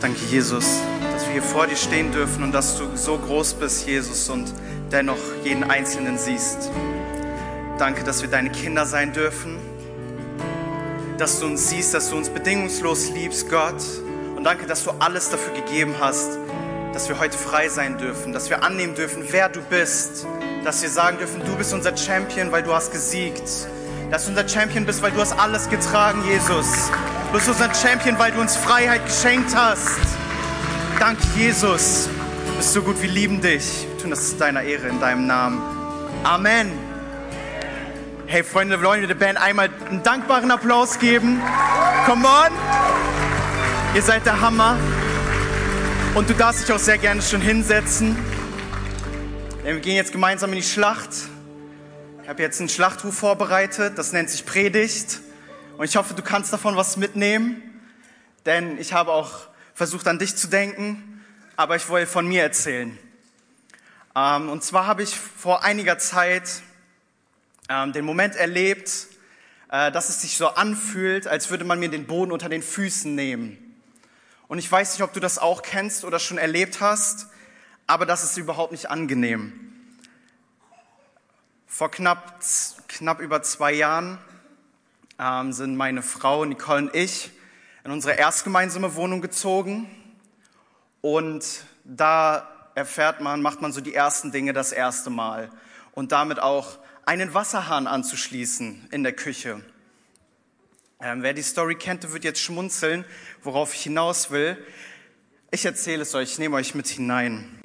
Danke, Jesus, dass wir hier vor dir stehen dürfen und dass du so groß bist, Jesus, und dennoch jeden Einzelnen siehst. Danke, dass wir deine Kinder sein dürfen, dass du uns siehst, dass du uns bedingungslos liebst, Gott. Und danke, dass du alles dafür gegeben hast, dass wir heute frei sein dürfen, dass wir annehmen dürfen, wer du bist, dass wir sagen dürfen, du bist unser Champion, weil du hast gesiegt, dass du unser Champion bist, weil du hast alles getragen, Jesus. Du bist unser Champion, weil du uns Freiheit geschenkt hast. Danke, Jesus. Du bist so gut, wir lieben dich. Wir tun das deiner Ehre in deinem Namen. Amen. Hey Freunde, wir wollen der Band einmal einen dankbaren Applaus geben. Come on. Ihr seid der Hammer. Und du darfst dich auch sehr gerne schon hinsetzen. Denn wir gehen jetzt gemeinsam in die Schlacht. Ich habe jetzt einen Schlachtruf vorbereitet, das nennt sich Predigt. Und ich hoffe, du kannst davon was mitnehmen. Denn ich habe auch versucht, an dich zu denken, aber ich wollte von mir erzählen. Ähm, und zwar habe ich vor einiger Zeit ähm, den Moment erlebt, äh, dass es sich so anfühlt, als würde man mir den Boden unter den Füßen nehmen. Und ich weiß nicht, ob du das auch kennst oder schon erlebt hast, aber das ist überhaupt nicht angenehm. Vor knapp, knapp über zwei Jahren ähm, sind meine Frau Nicole und ich in unsere erstgemeinsame Wohnung gezogen. Und da erfährt man, macht man so die ersten Dinge das erste Mal. Und damit auch einen Wasserhahn anzuschließen in der Küche. Ähm, wer die Story kennt, wird jetzt schmunzeln, worauf ich hinaus will. Ich erzähle es euch, ich nehme euch mit hinein.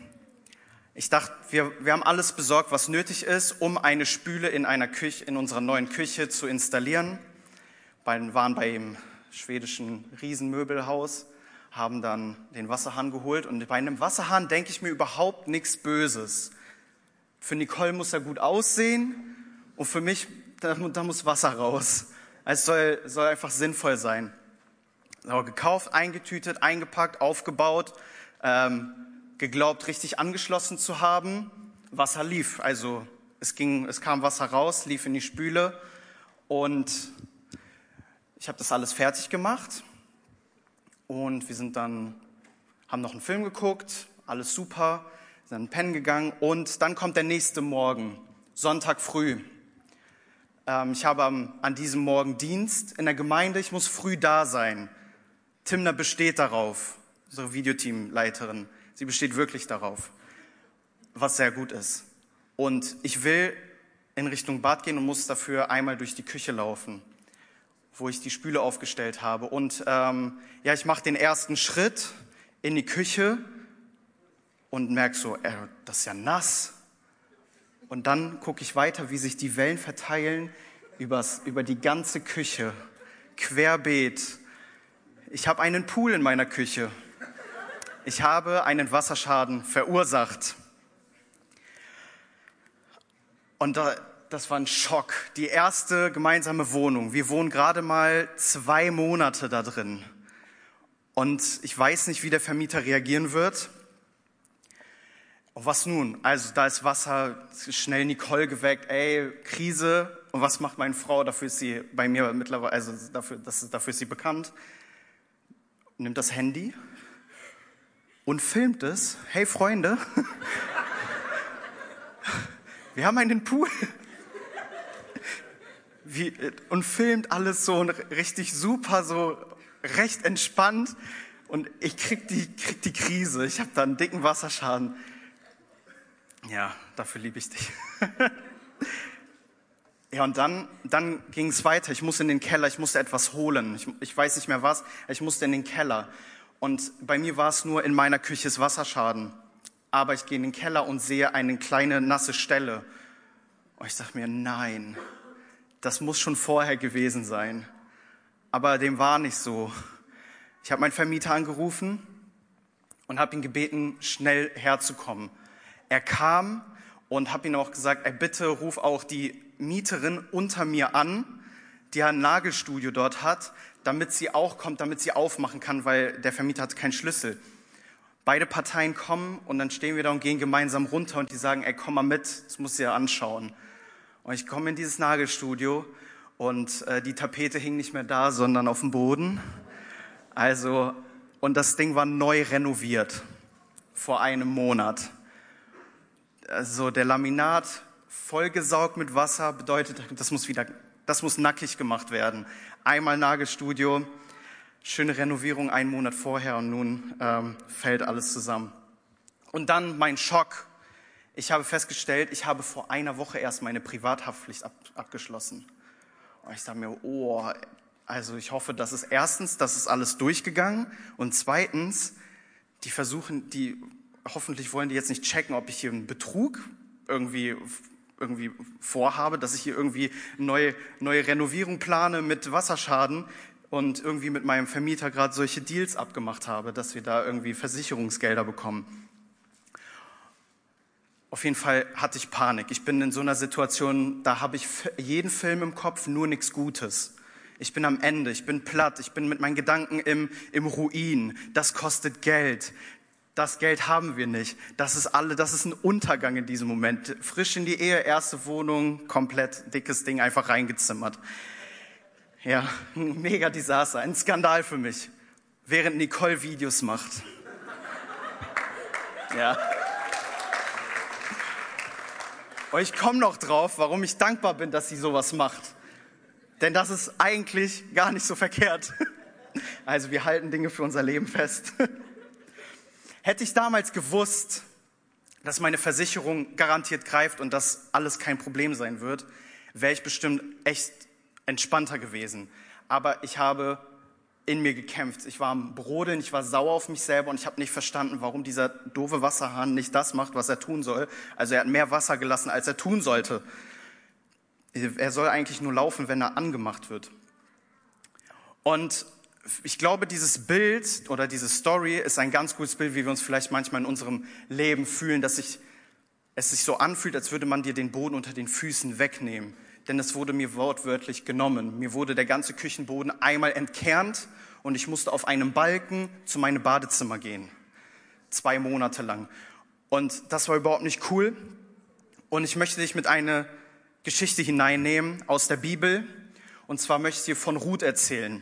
Ich dachte, wir, wir haben alles besorgt, was nötig ist, um eine Spüle in einer Küche, in unserer neuen Küche zu installieren. Wir waren bei dem schwedischen Riesenmöbelhaus, haben dann den Wasserhahn geholt und bei einem Wasserhahn denke ich mir überhaupt nichts Böses. Für Nicole muss er gut aussehen und für mich, da, da muss Wasser raus. Es soll, soll einfach sinnvoll sein. Aber gekauft, eingetütet, eingepackt, aufgebaut, ähm, geglaubt, richtig angeschlossen zu haben. Wasser lief. Also es, ging, es kam Wasser raus, lief in die Spüle und ich habe das alles fertig gemacht. Und wir sind dann, haben noch einen Film geguckt, alles super, sind pennen gegangen und dann kommt der nächste Morgen, Sonntag früh. Ähm, ich habe an diesem Morgen Dienst in der Gemeinde. Ich muss früh da sein. Timna besteht darauf, unsere Videoteamleiterin. Sie besteht wirklich darauf, was sehr gut ist. Und ich will in Richtung Bad gehen und muss dafür einmal durch die Küche laufen, wo ich die Spüle aufgestellt habe. Und ähm, ja, ich mache den ersten Schritt in die Küche und merke so, äh, das ist ja nass. Und dann gucke ich weiter, wie sich die Wellen verteilen übers, über die ganze Küche, querbeet. Ich habe einen Pool in meiner Küche. Ich habe einen Wasserschaden verursacht. Und da, das war ein Schock. Die erste gemeinsame Wohnung. Wir wohnen gerade mal zwei Monate da drin. Und ich weiß nicht, wie der Vermieter reagieren wird. Und was nun? Also da ist Wasser, schnell Nicole geweckt, ey, Krise. Und was macht meine Frau? Dafür ist sie bei mir mittlerweile, also dafür, das, dafür ist sie bekannt. Nimmt das Handy und filmt es. Hey Freunde, wir haben einen Pool. Wie, und filmt alles so richtig super, so recht entspannt. Und ich krieg die, krieg die Krise. Ich habe da einen dicken Wasserschaden. Ja, dafür liebe ich dich. ja, und dann, dann ging es weiter. Ich musste in den Keller, ich musste etwas holen. Ich, ich weiß nicht mehr was, ich musste in den Keller. Und bei mir war es nur in meiner Küche ist Wasserschaden. Aber ich gehe in den Keller und sehe eine kleine nasse Stelle. Und ich dachte mir, nein, das muss schon vorher gewesen sein. Aber dem war nicht so. Ich habe meinen Vermieter angerufen und habe ihn gebeten, schnell herzukommen. Er kam und habe ihm auch gesagt, ey, bitte ruf auch die Mieterin unter mir an, die ein Nagelstudio dort hat, damit sie auch kommt, damit sie aufmachen kann, weil der Vermieter hat keinen Schlüssel. Beide Parteien kommen und dann stehen wir da und gehen gemeinsam runter und die sagen, ey, komm mal mit, das musst du dir anschauen. Und ich komme in dieses Nagelstudio und äh, die Tapete hing nicht mehr da, sondern auf dem Boden. Also und das Ding war neu renoviert vor einem Monat. Also der Laminat vollgesaugt mit Wasser bedeutet, das muss wieder, das muss nackig gemacht werden. Einmal Nagelstudio, schöne Renovierung einen Monat vorher und nun ähm, fällt alles zusammen. Und dann mein Schock. Ich habe festgestellt, ich habe vor einer Woche erst meine Privathaftpflicht ab, abgeschlossen. Und ich dachte mir, oh, also ich hoffe, dass es erstens, das ist alles durchgegangen und zweitens, die versuchen, die hoffentlich wollen die jetzt nicht checken, ob ich hier einen Betrug irgendwie irgendwie vorhabe, dass ich hier irgendwie neue neue Renovierung plane mit Wasserschaden und irgendwie mit meinem Vermieter gerade solche Deals abgemacht habe, dass wir da irgendwie Versicherungsgelder bekommen. Auf jeden Fall hatte ich Panik. Ich bin in so einer Situation, da habe ich jeden Film im Kopf, nur nichts Gutes. Ich bin am Ende, ich bin platt, ich bin mit meinen Gedanken im, im Ruin. Das kostet Geld. Das Geld haben wir nicht. Das ist alle, das ist ein Untergang in diesem Moment. Frisch in die Ehe, erste Wohnung, komplett dickes Ding einfach reingezimmert. Ja, ein mega Desaster, ein Skandal für mich. Während Nicole Videos macht. Ja. Und ich komme noch drauf, warum ich dankbar bin, dass sie sowas macht. Denn das ist eigentlich gar nicht so verkehrt. Also wir halten Dinge für unser Leben fest. Hätte ich damals gewusst, dass meine Versicherung garantiert greift und dass alles kein Problem sein wird, wäre ich bestimmt echt entspannter gewesen. Aber ich habe in mir gekämpft. Ich war am Brodeln, ich war sauer auf mich selber und ich habe nicht verstanden, warum dieser doofe Wasserhahn nicht das macht, was er tun soll. Also er hat mehr Wasser gelassen, als er tun sollte. Er soll eigentlich nur laufen, wenn er angemacht wird. Und ich glaube, dieses Bild oder diese Story ist ein ganz gutes Bild, wie wir uns vielleicht manchmal in unserem Leben fühlen, dass sich, es sich so anfühlt, als würde man dir den Boden unter den Füßen wegnehmen. Denn es wurde mir wortwörtlich genommen. Mir wurde der ganze Küchenboden einmal entkernt und ich musste auf einem Balken zu meinem Badezimmer gehen. Zwei Monate lang. Und das war überhaupt nicht cool. Und ich möchte dich mit einer Geschichte hineinnehmen aus der Bibel. Und zwar möchte ich dir von Ruth erzählen.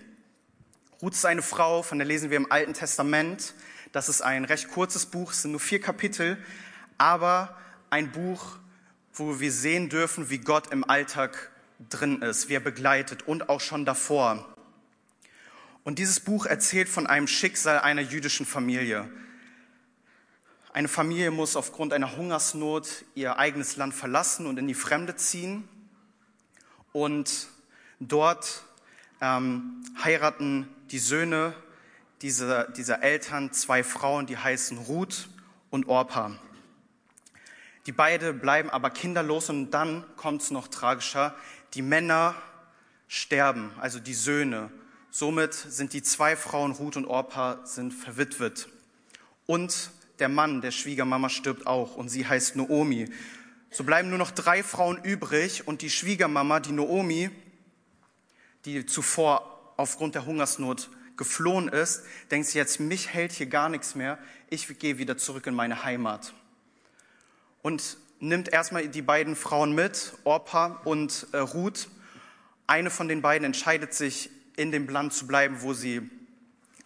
Ruth ist eine Frau, von der lesen wir im Alten Testament. Das ist ein recht kurzes Buch, es sind nur vier Kapitel, aber ein Buch, wo wir sehen dürfen, wie Gott im Alltag drin ist, wie er begleitet und auch schon davor. Und dieses Buch erzählt von einem Schicksal einer jüdischen Familie. Eine Familie muss aufgrund einer Hungersnot ihr eigenes Land verlassen und in die Fremde ziehen. Und dort ähm, heiraten die Söhne dieser, dieser Eltern zwei Frauen, die heißen Ruth und Orpa. Die beide bleiben aber kinderlos und dann kommt es noch tragischer. Die Männer sterben, also die Söhne. Somit sind die zwei Frauen, Ruth und Orpa, sind verwitwet. Und der Mann der Schwiegermama stirbt auch und sie heißt Noomi. So bleiben nur noch drei Frauen übrig und die Schwiegermama, die Noomi, die zuvor aufgrund der Hungersnot geflohen ist, denkt sie jetzt, mich hält hier gar nichts mehr, ich gehe wieder zurück in meine Heimat. Und nimmt erstmal die beiden Frauen mit, Orpa und äh, Ruth. Eine von den beiden entscheidet sich, in dem Land zu bleiben, wo sie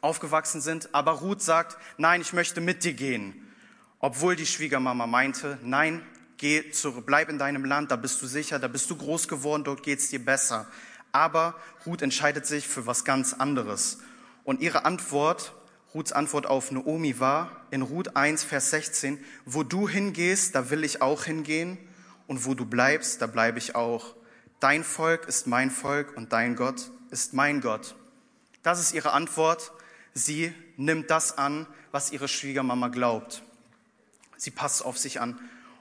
aufgewachsen sind. Aber Ruth sagt, nein, ich möchte mit dir gehen. Obwohl die Schwiegermama meinte, nein, geh zurück, bleib in deinem Land, da bist du sicher, da bist du groß geworden, dort geht's dir besser. Aber Ruth entscheidet sich für was ganz anderes. Und ihre Antwort, Ruths Antwort auf Naomi war in Ruth 1, Vers 16, wo du hingehst, da will ich auch hingehen, und wo du bleibst, da bleibe ich auch. Dein Volk ist mein Volk und dein Gott ist mein Gott. Das ist ihre Antwort Sie nimmt das an, was ihre Schwiegermama glaubt. Sie passt auf sich an.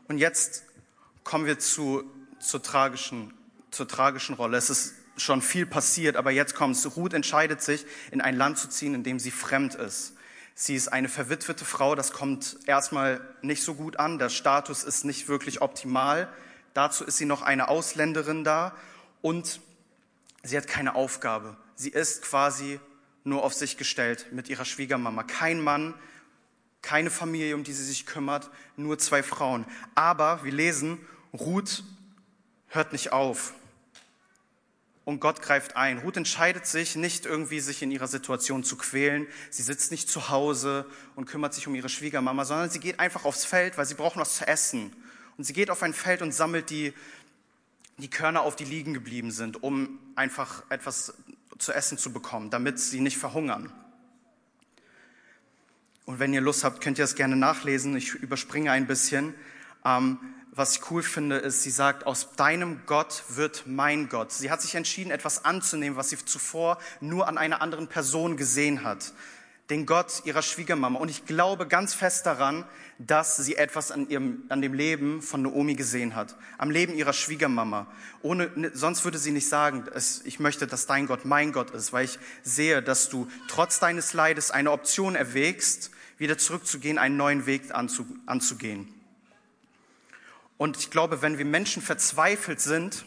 Und jetzt kommen wir zu, zur, tragischen, zur tragischen Rolle. Es ist schon viel passiert, aber jetzt kommt es. Ruth entscheidet sich, in ein Land zu ziehen, in dem sie fremd ist. Sie ist eine verwitwete Frau, das kommt erstmal nicht so gut an. Der Status ist nicht wirklich optimal. Dazu ist sie noch eine Ausländerin da und sie hat keine Aufgabe. Sie ist quasi nur auf sich gestellt mit ihrer Schwiegermama. Kein Mann, keine Familie, um die sie sich kümmert, nur zwei Frauen. Aber wir lesen, Ruth hört nicht auf. Und Gott greift ein. Ruth entscheidet sich, nicht irgendwie sich in ihrer Situation zu quälen. Sie sitzt nicht zu Hause und kümmert sich um ihre Schwiegermama, sondern sie geht einfach aufs Feld, weil sie brauchen was zu essen. Und sie geht auf ein Feld und sammelt die, die Körner auf, die liegen geblieben sind, um einfach etwas zu essen zu bekommen, damit sie nicht verhungern. Und wenn ihr Lust habt, könnt ihr das gerne nachlesen. Ich überspringe ein bisschen. Ähm, was ich cool finde, ist, sie sagt, aus deinem Gott wird mein Gott. Sie hat sich entschieden, etwas anzunehmen, was sie zuvor nur an einer anderen Person gesehen hat. Den Gott ihrer Schwiegermama. Und ich glaube ganz fest daran, dass sie etwas an, ihrem, an dem Leben von Naomi gesehen hat. Am Leben ihrer Schwiegermama. Ohne, ne, sonst würde sie nicht sagen, ich möchte, dass dein Gott mein Gott ist, weil ich sehe, dass du trotz deines Leides eine Option erwägst, wieder zurückzugehen, einen neuen Weg anzugehen. Und ich glaube, wenn wir Menschen verzweifelt sind,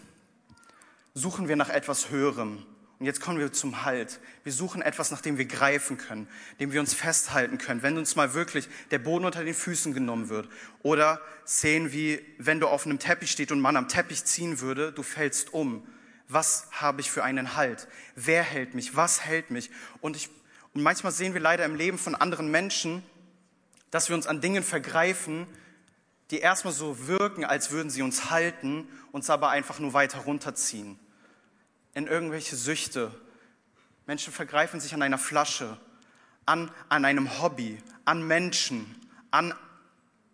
suchen wir nach etwas Höherem. Und jetzt kommen wir zum Halt. Wir suchen etwas, nach dem wir greifen können, dem wir uns festhalten können, wenn uns mal wirklich der Boden unter den Füßen genommen wird. Oder sehen wie, wenn du auf einem Teppich steht und man am Teppich ziehen würde, du fällst um. Was habe ich für einen Halt? Wer hält mich? Was hält mich? Und, ich, und manchmal sehen wir leider im Leben von anderen Menschen, dass wir uns an Dingen vergreifen, die erstmal so wirken, als würden sie uns halten, uns aber einfach nur weiter runterziehen. In irgendwelche Süchte. Menschen vergreifen sich an einer Flasche, an, an einem Hobby, an Menschen, an,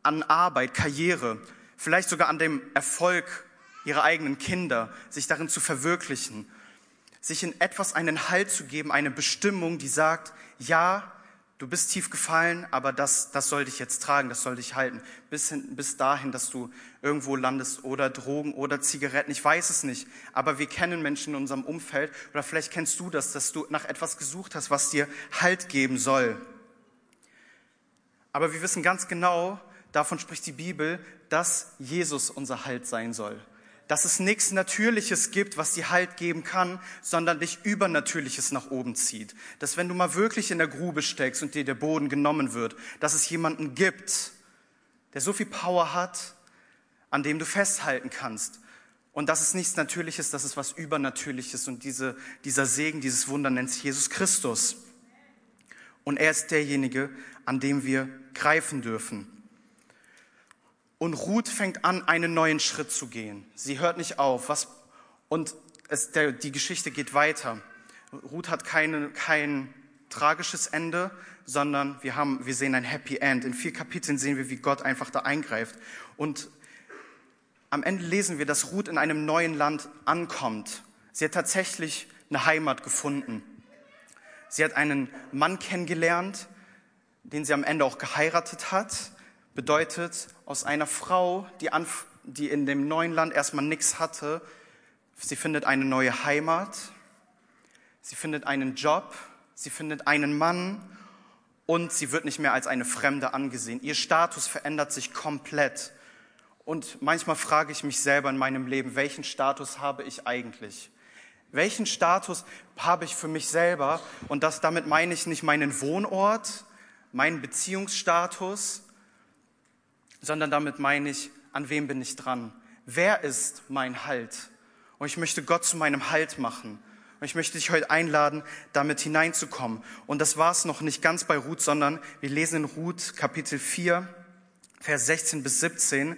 an Arbeit, Karriere, vielleicht sogar an dem Erfolg ihrer eigenen Kinder, sich darin zu verwirklichen, sich in etwas einen Halt zu geben, eine Bestimmung, die sagt, ja, Du bist tief gefallen, aber das, das soll dich jetzt tragen, das soll dich halten. Bis, hin, bis dahin, dass du irgendwo landest oder Drogen oder Zigaretten, ich weiß es nicht. Aber wir kennen Menschen in unserem Umfeld oder vielleicht kennst du das, dass du nach etwas gesucht hast, was dir Halt geben soll. Aber wir wissen ganz genau, davon spricht die Bibel, dass Jesus unser Halt sein soll dass es nichts Natürliches gibt, was dir Halt geben kann, sondern dich Übernatürliches nach oben zieht. Dass wenn du mal wirklich in der Grube steckst und dir der Boden genommen wird, dass es jemanden gibt, der so viel Power hat, an dem du festhalten kannst. Und das ist nichts Natürliches, das ist was Übernatürliches. Und diese, dieser Segen, dieses Wunder nennt sich Jesus Christus. Und er ist derjenige, an dem wir greifen dürfen. Und Ruth fängt an, einen neuen Schritt zu gehen. Sie hört nicht auf. Was, und es, der, die Geschichte geht weiter. Ruth hat keine, kein tragisches Ende, sondern wir, haben, wir sehen ein Happy End. In vier Kapiteln sehen wir, wie Gott einfach da eingreift. Und am Ende lesen wir, dass Ruth in einem neuen Land ankommt. Sie hat tatsächlich eine Heimat gefunden. Sie hat einen Mann kennengelernt, den sie am Ende auch geheiratet hat bedeutet, aus einer Frau, die, an, die in dem neuen Land erstmal nichts hatte, sie findet eine neue Heimat, sie findet einen Job, sie findet einen Mann und sie wird nicht mehr als eine Fremde angesehen. Ihr Status verändert sich komplett. Und manchmal frage ich mich selber in meinem Leben, welchen Status habe ich eigentlich? Welchen Status habe ich für mich selber? Und das, damit meine ich nicht meinen Wohnort, meinen Beziehungsstatus, sondern damit meine ich, an wem bin ich dran? Wer ist mein Halt? Und ich möchte Gott zu meinem Halt machen. Und ich möchte dich heute einladen, damit hineinzukommen. Und das war es noch nicht ganz bei Ruth, sondern wir lesen in Ruth Kapitel 4, Vers 16 bis 17.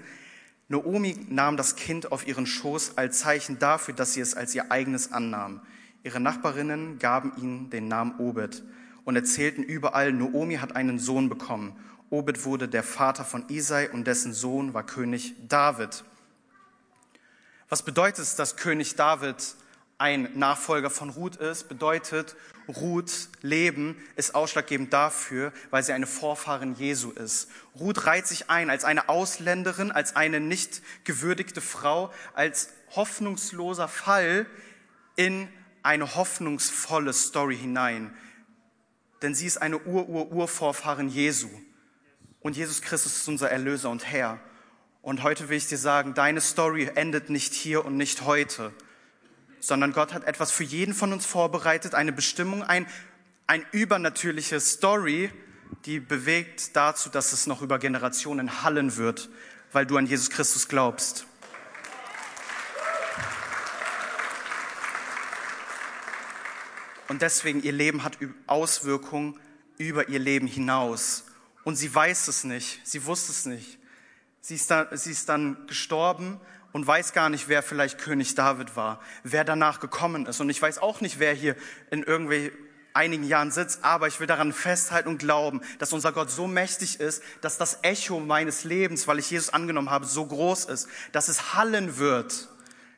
Naomi nahm das Kind auf ihren Schoß als Zeichen dafür, dass sie es als ihr eigenes annahm. Ihre Nachbarinnen gaben ihnen den Namen Obed und erzählten überall, Naomi hat einen Sohn bekommen. Obed wurde der Vater von Isai und dessen Sohn war König David. Was bedeutet es, dass König David ein Nachfolger von Ruth ist? Bedeutet, Ruths Leben ist ausschlaggebend dafür, weil sie eine Vorfahrin Jesu ist. Ruth reiht sich ein als eine Ausländerin, als eine nicht gewürdigte Frau, als hoffnungsloser Fall in eine hoffnungsvolle Story hinein. Denn sie ist eine Ur-Ur-Urvorfahrin Jesu. Und Jesus Christus ist unser Erlöser und Herr. Und heute will ich dir sagen, deine Story endet nicht hier und nicht heute, sondern Gott hat etwas für jeden von uns vorbereitet, eine Bestimmung, ein, ein übernatürliche Story, die bewegt dazu, dass es noch über Generationen hallen wird, weil du an Jesus Christus glaubst. Und deswegen, ihr Leben hat Auswirkungen über ihr Leben hinaus. Und sie weiß es nicht, sie wusste es nicht. Sie ist, da, sie ist dann gestorben und weiß gar nicht, wer vielleicht König David war, wer danach gekommen ist. Und ich weiß auch nicht, wer hier in irgendwie einigen Jahren sitzt, aber ich will daran festhalten und glauben, dass unser Gott so mächtig ist, dass das Echo meines Lebens, weil ich Jesus angenommen habe, so groß ist, dass es hallen wird,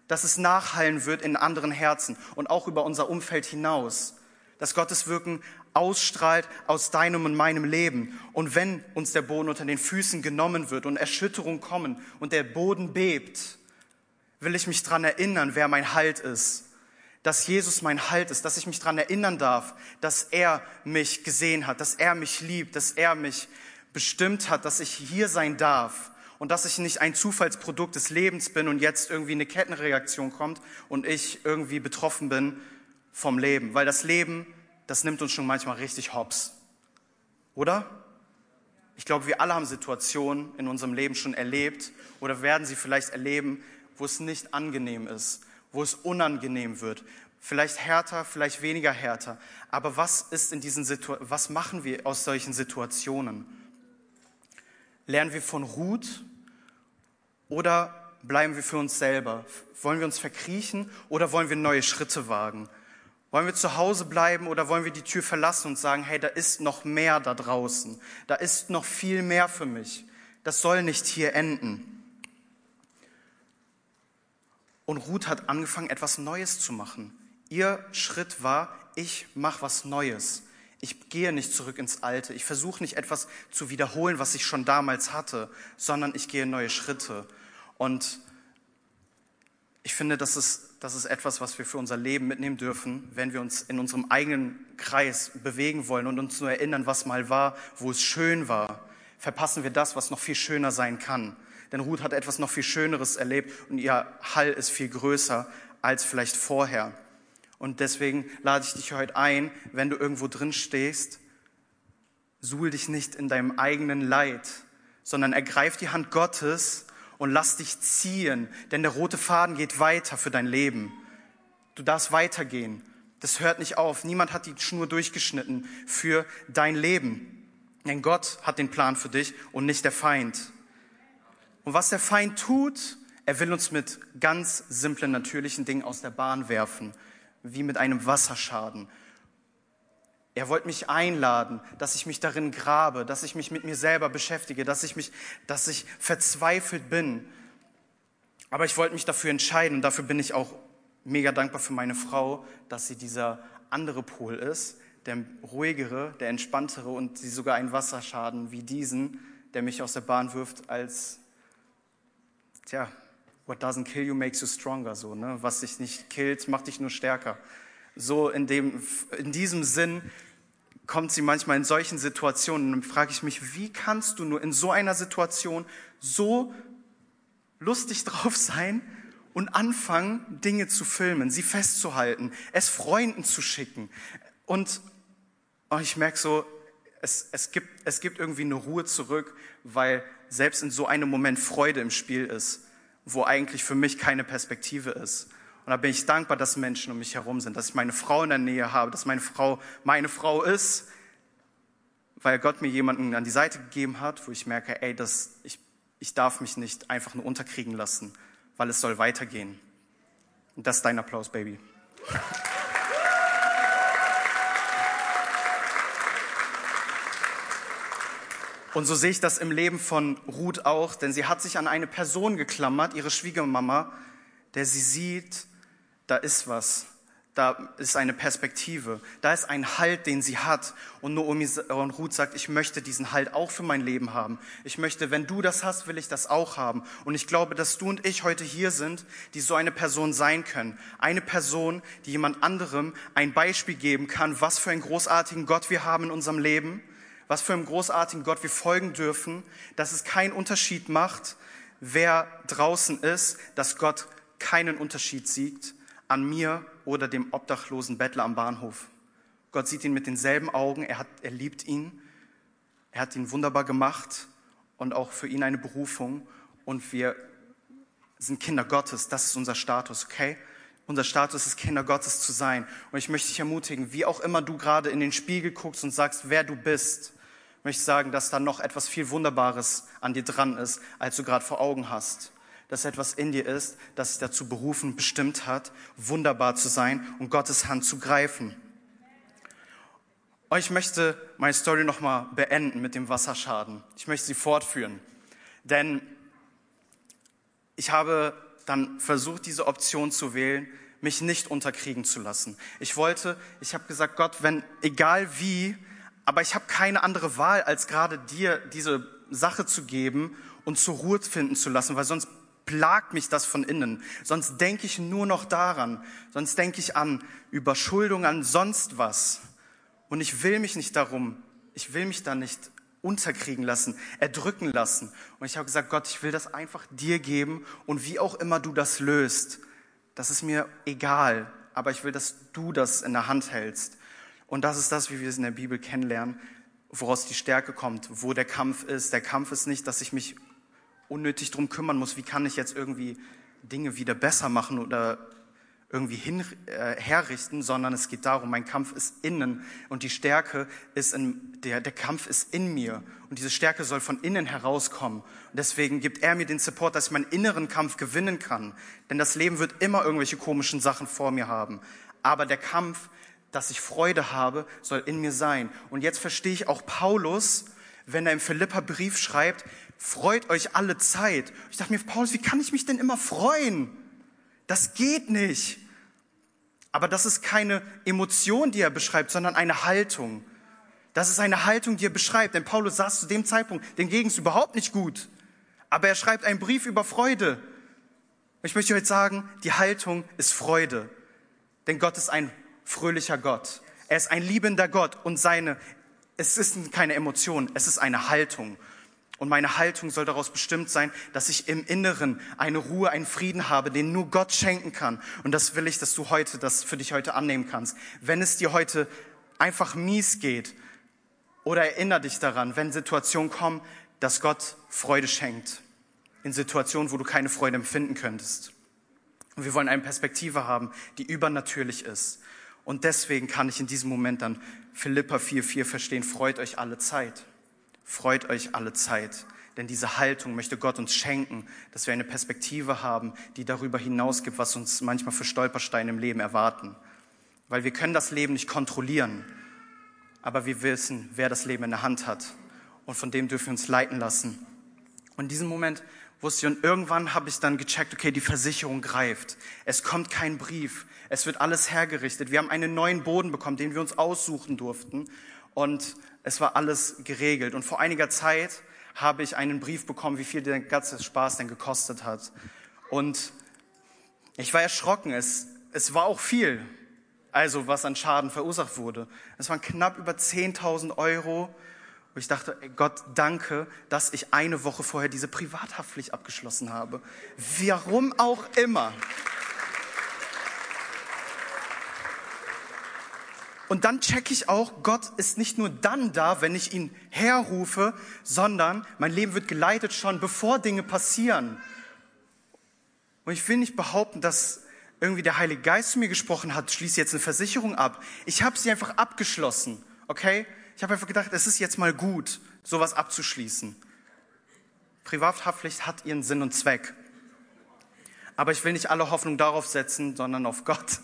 dass es nachhallen wird in anderen Herzen und auch über unser Umfeld hinaus. Dass Gottes Wirken ausstrahlt aus deinem und meinem Leben. Und wenn uns der Boden unter den Füßen genommen wird und Erschütterungen kommen und der Boden bebt, will ich mich dran erinnern, wer mein Halt ist. Dass Jesus mein Halt ist, dass ich mich dran erinnern darf, dass er mich gesehen hat, dass er mich liebt, dass er mich bestimmt hat, dass ich hier sein darf und dass ich nicht ein Zufallsprodukt des Lebens bin und jetzt irgendwie eine Kettenreaktion kommt und ich irgendwie betroffen bin vom Leben. Weil das Leben, das nimmt uns schon manchmal richtig hops. Oder? Ich glaube, wir alle haben Situationen in unserem Leben schon erlebt oder werden sie vielleicht erleben, wo es nicht angenehm ist, wo es unangenehm wird. Vielleicht härter, vielleicht weniger härter. Aber was ist in diesen Situ was machen wir aus solchen Situationen? Lernen wir von Ruth oder bleiben wir für uns selber? Wollen wir uns verkriechen oder wollen wir neue Schritte wagen? Wollen wir zu Hause bleiben oder wollen wir die Tür verlassen und sagen, hey, da ist noch mehr da draußen. Da ist noch viel mehr für mich. Das soll nicht hier enden. Und Ruth hat angefangen, etwas Neues zu machen. Ihr Schritt war, ich mache was Neues. Ich gehe nicht zurück ins Alte. Ich versuche nicht etwas zu wiederholen, was ich schon damals hatte, sondern ich gehe neue Schritte. Und ich finde, das ist, das ist etwas, was wir für unser Leben mitnehmen dürfen, wenn wir uns in unserem eigenen Kreis bewegen wollen und uns nur erinnern, was mal war, wo es schön war. Verpassen wir das, was noch viel schöner sein kann. Denn Ruth hat etwas noch viel Schöneres erlebt und ihr Hall ist viel größer als vielleicht vorher. Und deswegen lade ich dich heute ein, wenn du irgendwo drin stehst, suhl dich nicht in deinem eigenen Leid, sondern ergreif die Hand Gottes und lass dich ziehen, denn der rote Faden geht weiter für dein Leben. Du darfst weitergehen. Das hört nicht auf. Niemand hat die Schnur durchgeschnitten für dein Leben. Denn Gott hat den Plan für dich und nicht der Feind. Und was der Feind tut, er will uns mit ganz simplen, natürlichen Dingen aus der Bahn werfen, wie mit einem Wasserschaden. Er wollte mich einladen, dass ich mich darin grabe, dass ich mich mit mir selber beschäftige, dass ich mich, dass ich verzweifelt bin. Aber ich wollte mich dafür entscheiden und dafür bin ich auch mega dankbar für meine Frau, dass sie dieser andere Pol ist, der ruhigere, der entspanntere und sie sogar einen Wasserschaden wie diesen, der mich aus der Bahn wirft, als tja, what doesn't kill you makes you stronger, so, ne? Was dich nicht killt, macht dich nur stärker. So in dem, in diesem Sinn kommt sie manchmal in solchen Situationen und frage ich mich, wie kannst du nur in so einer Situation so lustig drauf sein und anfangen, Dinge zu filmen, sie festzuhalten, es Freunden zu schicken. Und oh, ich merke so, es, es, gibt, es gibt irgendwie eine Ruhe zurück, weil selbst in so einem Moment Freude im Spiel ist, wo eigentlich für mich keine Perspektive ist. Und da bin ich dankbar, dass Menschen um mich herum sind, dass ich meine Frau in der Nähe habe, dass meine Frau meine Frau ist, weil Gott mir jemanden an die Seite gegeben hat, wo ich merke, ey, das, ich, ich darf mich nicht einfach nur unterkriegen lassen, weil es soll weitergehen. Und das ist dein Applaus, Baby. Und so sehe ich das im Leben von Ruth auch, denn sie hat sich an eine Person geklammert, ihre Schwiegermama, der sie sieht, da ist was, da ist eine Perspektive, da ist ein Halt, den sie hat. Und Naomi und Ruth sagt, ich möchte diesen Halt auch für mein Leben haben. Ich möchte, wenn du das hast, will ich das auch haben. Und ich glaube, dass du und ich heute hier sind, die so eine Person sein können. Eine Person, die jemand anderem ein Beispiel geben kann, was für einen großartigen Gott wir haben in unserem Leben was für einem großartigen Gott wir folgen dürfen, dass es keinen Unterschied macht, wer draußen ist, dass Gott keinen Unterschied sieht an mir oder dem obdachlosen Bettler am Bahnhof. Gott sieht ihn mit denselben Augen, er, hat, er liebt ihn, er hat ihn wunderbar gemacht und auch für ihn eine Berufung und wir sind Kinder Gottes, das ist unser Status, okay? unser Status ist, Kinder Gottes zu sein. Und ich möchte dich ermutigen, wie auch immer du gerade in den Spiegel guckst und sagst, wer du bist, möchte ich sagen, dass da noch etwas viel Wunderbares an dir dran ist, als du gerade vor Augen hast. Dass etwas in dir ist, das dich dazu berufen, bestimmt hat, wunderbar zu sein und Gottes Hand zu greifen. Und ich möchte meine Story nochmal beenden mit dem Wasserschaden. Ich möchte sie fortführen. Denn ich habe dann versucht, diese Option zu wählen, mich nicht unterkriegen zu lassen. Ich wollte, ich habe gesagt, Gott, wenn, egal wie, aber ich habe keine andere Wahl, als gerade dir diese Sache zu geben und zur Ruhe finden zu lassen, weil sonst plagt mich das von innen. Sonst denke ich nur noch daran. Sonst denke ich an Überschuldung, an sonst was. Und ich will mich nicht darum, ich will mich da nicht unterkriegen lassen, erdrücken lassen. Und ich habe gesagt, Gott, ich will das einfach dir geben und wie auch immer du das löst, das ist mir egal, aber ich will, dass du das in der Hand hältst. Und das ist das, wie wir es in der Bibel kennenlernen, woraus die Stärke kommt, wo der Kampf ist. Der Kampf ist nicht, dass ich mich unnötig drum kümmern muss, wie kann ich jetzt irgendwie Dinge wieder besser machen oder irgendwie hin, äh, herrichten, sondern es geht darum, mein Kampf ist innen und die Stärke ist in, der, der Kampf ist in mir und diese Stärke soll von innen herauskommen. Und deswegen gibt er mir den Support, dass ich meinen inneren Kampf gewinnen kann. Denn das Leben wird immer irgendwelche komischen Sachen vor mir haben. Aber der Kampf, dass ich Freude habe, soll in mir sein. Und jetzt verstehe ich auch Paulus, wenn er im Philippa-Brief schreibt, freut euch alle Zeit. Ich dachte mir, Paulus, wie kann ich mich denn immer freuen? Das geht nicht. Aber das ist keine Emotion, die er beschreibt, sondern eine Haltung. Das ist eine Haltung, die er beschreibt. Denn Paulus saß zu dem Zeitpunkt, dem ging es überhaupt nicht gut. Aber er schreibt einen Brief über Freude. Ich möchte heute sagen, die Haltung ist Freude. Denn Gott ist ein fröhlicher Gott. Er ist ein liebender Gott und seine, es ist keine Emotion, es ist eine Haltung. Und meine Haltung soll daraus bestimmt sein, dass ich im Inneren eine Ruhe, einen Frieden habe, den nur Gott schenken kann. Und das will ich, dass du heute, das für dich heute annehmen kannst. Wenn es dir heute einfach mies geht, oder erinnere dich daran, wenn Situationen kommen, dass Gott Freude schenkt. In Situationen, wo du keine Freude empfinden könntest. Und wir wollen eine Perspektive haben, die übernatürlich ist. Und deswegen kann ich in diesem Moment dann Philippa 4,4 verstehen, freut euch alle Zeit. Freut euch alle Zeit, denn diese Haltung möchte Gott uns schenken, dass wir eine Perspektive haben, die darüber hinausgibt, was uns manchmal für Stolpersteine im Leben erwarten. Weil wir können das Leben nicht kontrollieren, aber wir wissen, wer das Leben in der Hand hat. Und von dem dürfen wir uns leiten lassen. Und in diesem Moment wusste ich, und irgendwann habe ich dann gecheckt, okay, die Versicherung greift. Es kommt kein Brief. Es wird alles hergerichtet. Wir haben einen neuen Boden bekommen, den wir uns aussuchen durften und es war alles geregelt. Und vor einiger Zeit habe ich einen Brief bekommen, wie viel der ganze Spaß denn gekostet hat. Und ich war erschrocken. Es, es war auch viel, also was an Schaden verursacht wurde. Es waren knapp über 10.000 Euro. Und ich dachte, Gott, danke, dass ich eine Woche vorher diese Privathaftpflicht abgeschlossen habe. Warum auch immer. Und dann checke ich auch, Gott ist nicht nur dann da, wenn ich ihn herrufe, sondern mein Leben wird geleitet schon, bevor Dinge passieren. Und ich will nicht behaupten, dass irgendwie der Heilige Geist zu mir gesprochen hat, schließe jetzt eine Versicherung ab. Ich habe sie einfach abgeschlossen, okay? Ich habe einfach gedacht, es ist jetzt mal gut, sowas abzuschließen. Privathaftpflicht hat ihren Sinn und Zweck. Aber ich will nicht alle Hoffnung darauf setzen, sondern auf Gott.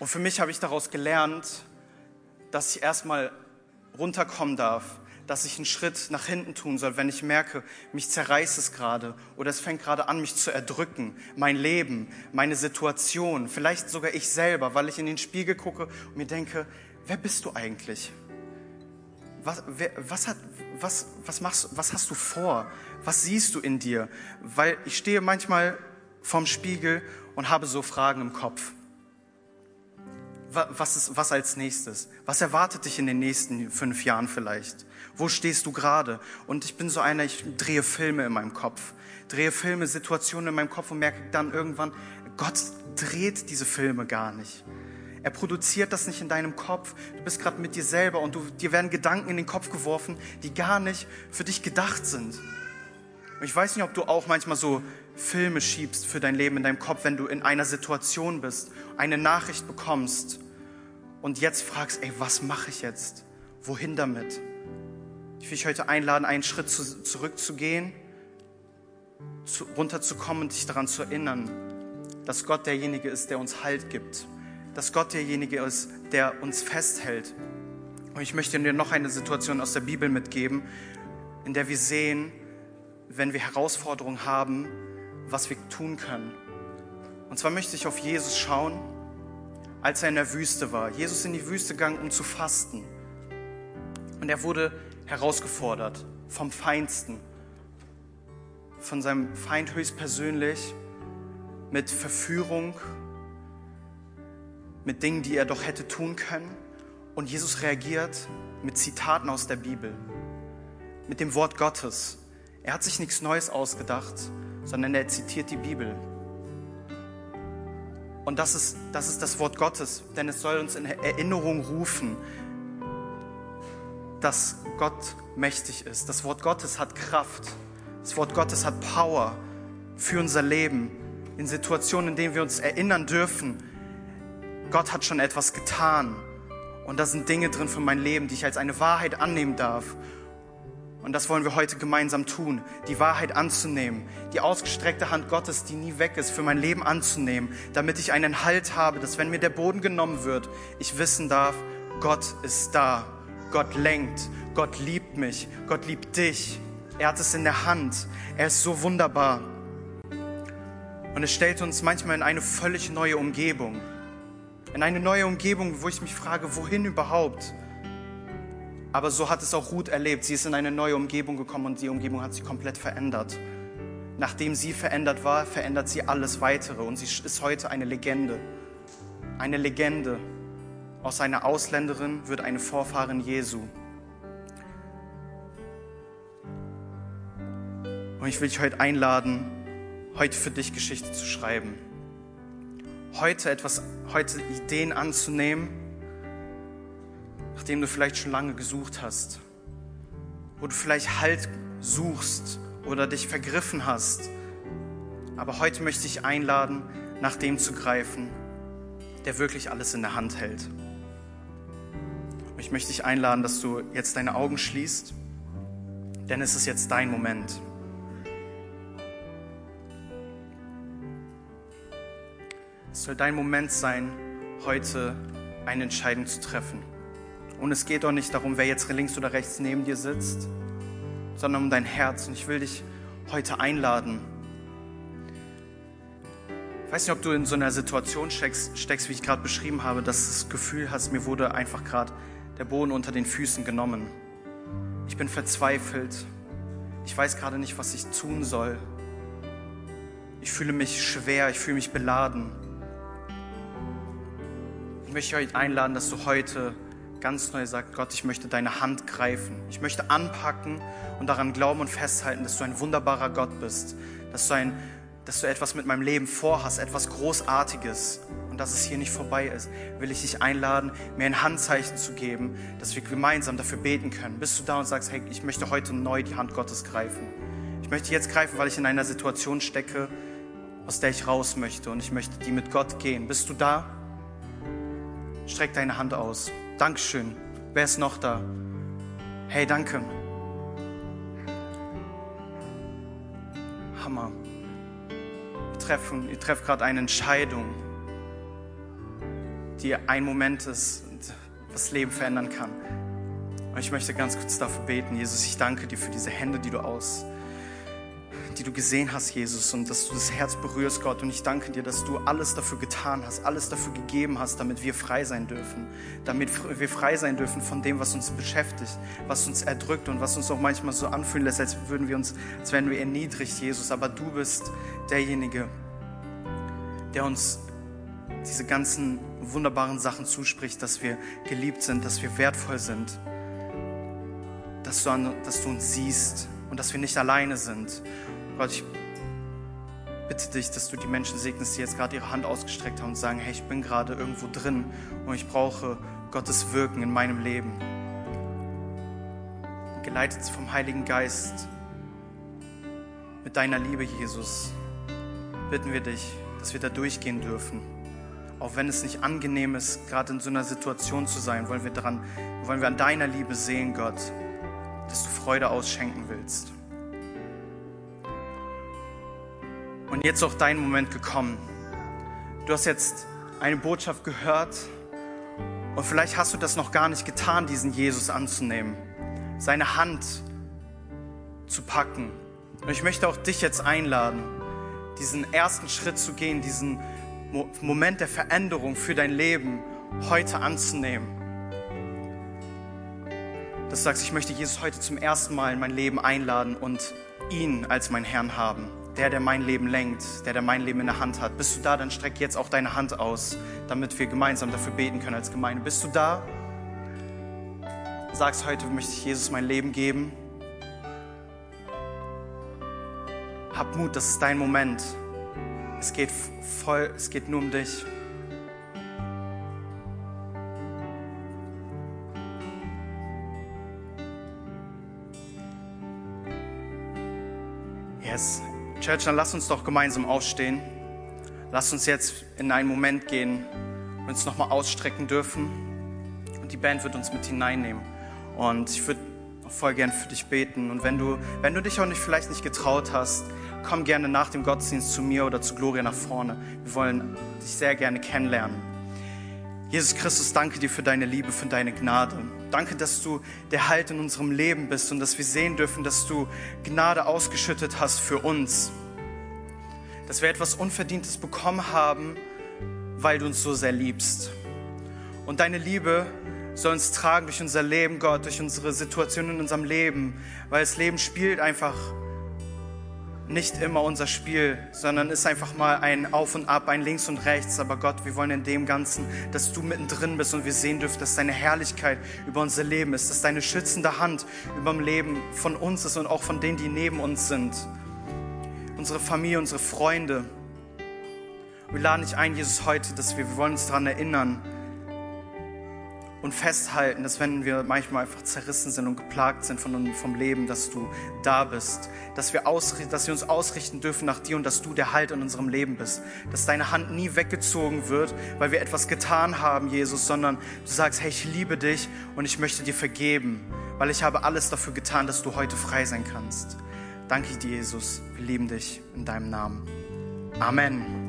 Und für mich habe ich daraus gelernt, dass ich erstmal runterkommen darf, dass ich einen Schritt nach hinten tun soll, wenn ich merke, mich zerreißt es gerade oder es fängt gerade an, mich zu erdrücken, mein Leben, meine Situation, vielleicht sogar ich selber, weil ich in den Spiegel gucke und mir denke, wer bist du eigentlich? Was, wer, was, hat, was, was, machst, was hast du vor? Was siehst du in dir? Weil ich stehe manchmal vorm Spiegel und habe so Fragen im Kopf was, ist, was als nächstes? Was erwartet dich in den nächsten fünf Jahren vielleicht? Wo stehst du gerade? Und ich bin so einer, ich drehe Filme in meinem Kopf, drehe Filme, Situationen in meinem Kopf und merke dann irgendwann, Gott dreht diese Filme gar nicht. Er produziert das nicht in deinem Kopf. Du bist gerade mit dir selber und du, dir werden Gedanken in den Kopf geworfen, die gar nicht für dich gedacht sind. Und ich weiß nicht, ob du auch manchmal so Filme schiebst für dein Leben in deinem Kopf, wenn du in einer Situation bist, eine Nachricht bekommst und jetzt fragst, ey, was mache ich jetzt? Wohin damit? Ich will dich heute einladen, einen Schritt zu, zurückzugehen, zu, runterzukommen und dich daran zu erinnern, dass Gott derjenige ist, der uns Halt gibt. Dass Gott derjenige ist, der uns festhält. Und ich möchte dir noch eine Situation aus der Bibel mitgeben, in der wir sehen, wenn wir Herausforderungen haben, was wir tun können. Und zwar möchte ich auf Jesus schauen, als er in der Wüste war. Jesus in die Wüste gegangen, um zu fasten. Und er wurde herausgefordert vom Feinsten, von seinem Feind höchstpersönlich, mit Verführung, mit Dingen, die er doch hätte tun können. Und Jesus reagiert mit Zitaten aus der Bibel, mit dem Wort Gottes. Er hat sich nichts Neues ausgedacht, sondern er zitiert die Bibel. Und das ist, das ist das Wort Gottes, denn es soll uns in Erinnerung rufen, dass Gott mächtig ist. Das Wort Gottes hat Kraft. Das Wort Gottes hat Power für unser Leben. In Situationen, in denen wir uns erinnern dürfen, Gott hat schon etwas getan. Und da sind Dinge drin für mein Leben, die ich als eine Wahrheit annehmen darf. Und das wollen wir heute gemeinsam tun, die Wahrheit anzunehmen, die ausgestreckte Hand Gottes, die nie weg ist, für mein Leben anzunehmen, damit ich einen Halt habe, dass wenn mir der Boden genommen wird, ich wissen darf, Gott ist da, Gott lenkt, Gott liebt mich, Gott liebt dich, er hat es in der Hand, er ist so wunderbar. Und es stellt uns manchmal in eine völlig neue Umgebung, in eine neue Umgebung, wo ich mich frage, wohin überhaupt? Aber so hat es auch Ruth erlebt. Sie ist in eine neue Umgebung gekommen und die Umgebung hat sich komplett verändert. Nachdem sie verändert war, verändert sie alles weitere und sie ist heute eine Legende. Eine Legende. Aus einer Ausländerin wird eine Vorfahrin Jesu. Und ich will dich heute einladen, heute für dich Geschichte zu schreiben. Heute etwas, heute Ideen anzunehmen, nachdem du vielleicht schon lange gesucht hast, wo du vielleicht Halt suchst oder dich vergriffen hast. Aber heute möchte ich einladen, nach dem zu greifen, der wirklich alles in der Hand hält. Ich möchte dich einladen, dass du jetzt deine Augen schließt, denn es ist jetzt dein Moment. Es soll dein Moment sein, heute eine Entscheidung zu treffen. Und es geht auch nicht darum, wer jetzt links oder rechts neben dir sitzt, sondern um dein Herz. Und ich will dich heute einladen. Ich weiß nicht, ob du in so einer Situation steckst, steckst wie ich gerade beschrieben habe, dass du das Gefühl hast, mir wurde einfach gerade der Boden unter den Füßen genommen. Ich bin verzweifelt. Ich weiß gerade nicht, was ich tun soll. Ich fühle mich schwer, ich fühle mich beladen. Ich möchte euch einladen, dass du heute ganz neu sagt, Gott, ich möchte deine Hand greifen. Ich möchte anpacken und daran glauben und festhalten, dass du ein wunderbarer Gott bist, dass du, ein, dass du etwas mit meinem Leben vorhast, etwas Großartiges und dass es hier nicht vorbei ist, will ich dich einladen, mir ein Handzeichen zu geben, dass wir gemeinsam dafür beten können. Bist du da und sagst, hey, ich möchte heute neu die Hand Gottes greifen. Ich möchte jetzt greifen, weil ich in einer Situation stecke, aus der ich raus möchte und ich möchte die mit Gott gehen. Bist du da? Streck deine Hand aus. Dankeschön. Wer ist noch da? Hey, danke. Hammer. Ihr treffen, ihr trefft gerade eine Entscheidung, die ein Moment ist, was Leben verändern kann. Und ich möchte ganz kurz dafür beten. Jesus, ich danke dir für diese Hände, die du aus, die du gesehen hast, Jesus, und dass du das Herz berührst, Gott. Und ich danke dir, dass du alles dafür getan hast, alles dafür gegeben hast, damit wir frei sein dürfen. Damit wir frei sein dürfen von dem, was uns beschäftigt, was uns erdrückt und was uns auch manchmal so anfühlen lässt, als würden wir uns, als wären wir erniedrigt, Jesus. Aber du bist derjenige, der uns diese ganzen wunderbaren Sachen zuspricht, dass wir geliebt sind, dass wir wertvoll sind, dass du, an, dass du uns siehst und dass wir nicht alleine sind. Gott, ich bitte dich, dass du die Menschen segnest, die jetzt gerade ihre Hand ausgestreckt haben und sagen, hey, ich bin gerade irgendwo drin und ich brauche Gottes Wirken in meinem Leben. Geleitet vom Heiligen Geist, mit deiner Liebe, Jesus, bitten wir dich, dass wir da durchgehen dürfen. Auch wenn es nicht angenehm ist, gerade in so einer Situation zu sein, wollen wir, daran, wollen wir an deiner Liebe sehen, Gott, dass du Freude ausschenken willst. Und jetzt ist auch dein Moment gekommen. Du hast jetzt eine Botschaft gehört und vielleicht hast du das noch gar nicht getan, diesen Jesus anzunehmen, seine Hand zu packen. Und ich möchte auch dich jetzt einladen, diesen ersten Schritt zu gehen, diesen Moment der Veränderung für dein Leben heute anzunehmen. Dass du sagst, ich möchte Jesus heute zum ersten Mal in mein Leben einladen und ihn als mein Herrn haben. Der, der mein Leben lenkt, der, der mein Leben in der Hand hat. Bist du da, dann streck jetzt auch deine Hand aus, damit wir gemeinsam dafür beten können als Gemeinde. Bist du da? Sagst, heute möchte ich Jesus mein Leben geben. Hab Mut, das ist dein Moment. Es geht voll, es geht nur um dich. Yes. Church, dann lass uns doch gemeinsam aufstehen. Lass uns jetzt in einen Moment gehen, wo wir uns nochmal ausstrecken dürfen. Und die Band wird uns mit hineinnehmen. Und ich würde voll gern für dich beten. Und wenn du, wenn du dich auch nicht, vielleicht nicht getraut hast, komm gerne nach dem Gottesdienst zu mir oder zu Gloria nach vorne. Wir wollen dich sehr gerne kennenlernen. Jesus Christus, danke dir für deine Liebe, für deine Gnade. Danke, dass du der Halt in unserem Leben bist und dass wir sehen dürfen, dass du Gnade ausgeschüttet hast für uns. Dass wir etwas Unverdientes bekommen haben, weil du uns so sehr liebst. Und deine Liebe soll uns tragen durch unser Leben, Gott, durch unsere Situation in unserem Leben, weil das Leben spielt einfach nicht immer unser Spiel, sondern ist einfach mal ein Auf und Ab, ein Links und Rechts. Aber Gott, wir wollen in dem Ganzen, dass du mittendrin bist und wir sehen dürfen, dass deine Herrlichkeit über unser Leben ist, dass deine schützende Hand über dem Leben von uns ist und auch von denen, die neben uns sind. Unsere Familie, unsere Freunde. Wir laden dich ein, Jesus, heute, dass wir, wir wollen uns daran erinnern, und festhalten, dass wenn wir manchmal einfach zerrissen sind und geplagt sind von, vom Leben, dass du da bist, dass wir, dass wir uns ausrichten dürfen nach dir und dass du der Halt in unserem Leben bist, dass deine Hand nie weggezogen wird, weil wir etwas getan haben, Jesus, sondern du sagst, hey, ich liebe dich und ich möchte dir vergeben, weil ich habe alles dafür getan, dass du heute frei sein kannst. Danke dir, Jesus. Wir lieben dich in deinem Namen. Amen.